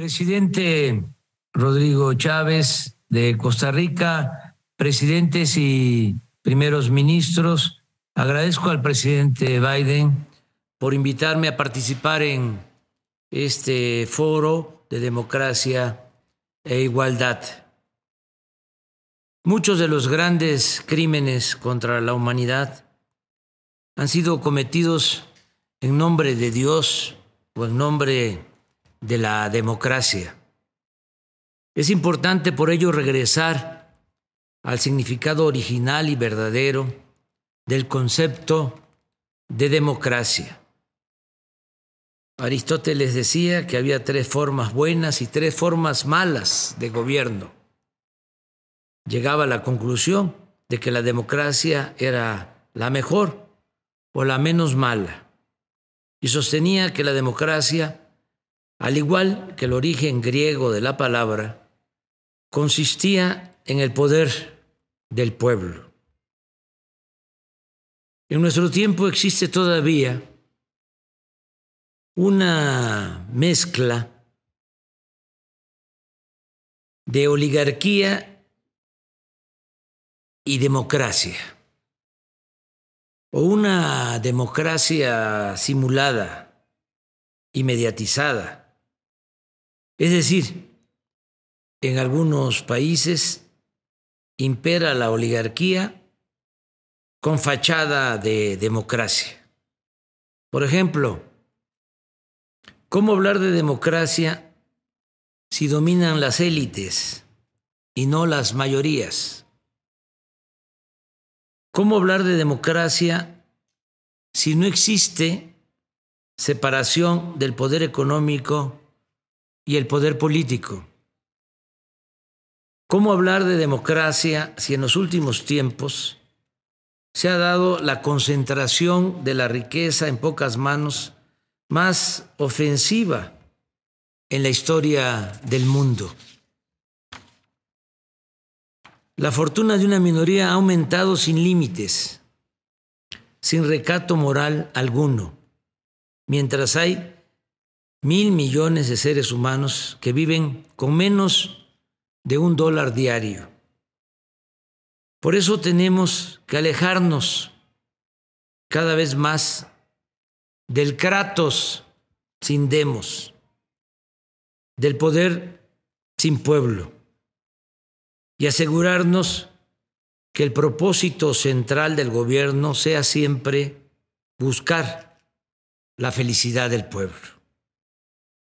Presidente Rodrigo Chávez de Costa Rica, presidentes y primeros ministros, agradezco al presidente Biden por invitarme a participar en este foro de democracia e igualdad. Muchos de los grandes crímenes contra la humanidad han sido cometidos en nombre de Dios o en nombre de la democracia. Es importante por ello regresar al significado original y verdadero del concepto de democracia. Aristóteles decía que había tres formas buenas y tres formas malas de gobierno. Llegaba a la conclusión de que la democracia era la mejor o la menos mala y sostenía que la democracia, al igual que el origen griego de la palabra, consistía en el poder del pueblo. En nuestro tiempo existe todavía una mezcla de oligarquía y democracia, o una democracia simulada y mediatizada. Es decir, en algunos países impera la oligarquía con fachada de democracia. Por ejemplo, ¿Cómo hablar de democracia si dominan las élites y no las mayorías? ¿Cómo hablar de democracia si no existe separación del poder económico y el poder político? ¿Cómo hablar de democracia si en los últimos tiempos se ha dado la concentración de la riqueza en pocas manos más ofensiva en la historia del mundo. La fortuna de una minoría ha aumentado sin límites, sin recato moral alguno, mientras hay mil millones de seres humanos que viven con menos de un dólar diario. Por eso tenemos que alejarnos cada vez más del Kratos sin demos, del poder sin pueblo, y asegurarnos que el propósito central del gobierno sea siempre buscar la felicidad del pueblo,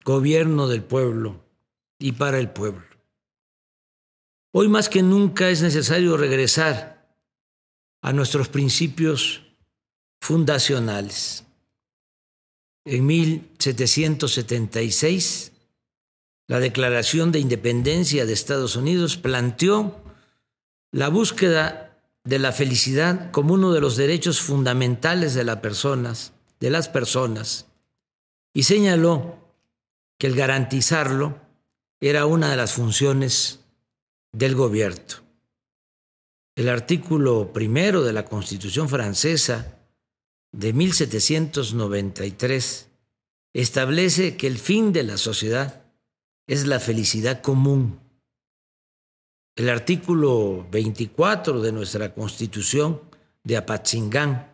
gobierno del pueblo y para el pueblo. Hoy más que nunca es necesario regresar a nuestros principios fundacionales en 1776, la Declaración de Independencia de Estados Unidos planteó la búsqueda de la felicidad como uno de los derechos fundamentales de, las personas, de las personas y señaló que el garantizarlo era una de las funciones del gobierno. El artículo primero de la Constitución francesa de 1793 establece que el fin de la sociedad es la felicidad común. El artículo 24 de nuestra Constitución de Apatzingán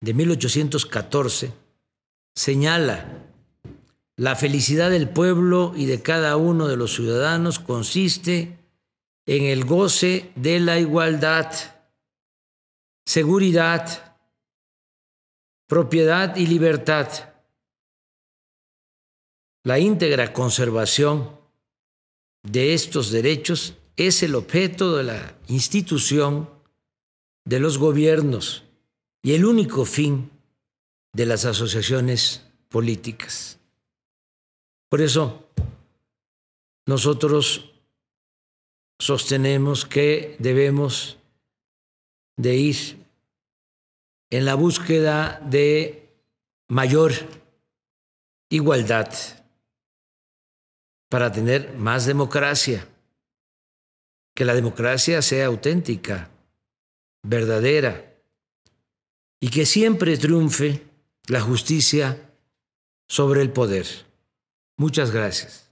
de 1814 señala la felicidad del pueblo y de cada uno de los ciudadanos consiste en el goce de la igualdad, seguridad, propiedad y libertad. La íntegra conservación de estos derechos es el objeto de la institución de los gobiernos y el único fin de las asociaciones políticas. Por eso, nosotros sostenemos que debemos de ir en la búsqueda de mayor igualdad para tener más democracia, que la democracia sea auténtica, verdadera, y que siempre triunfe la justicia sobre el poder. Muchas gracias.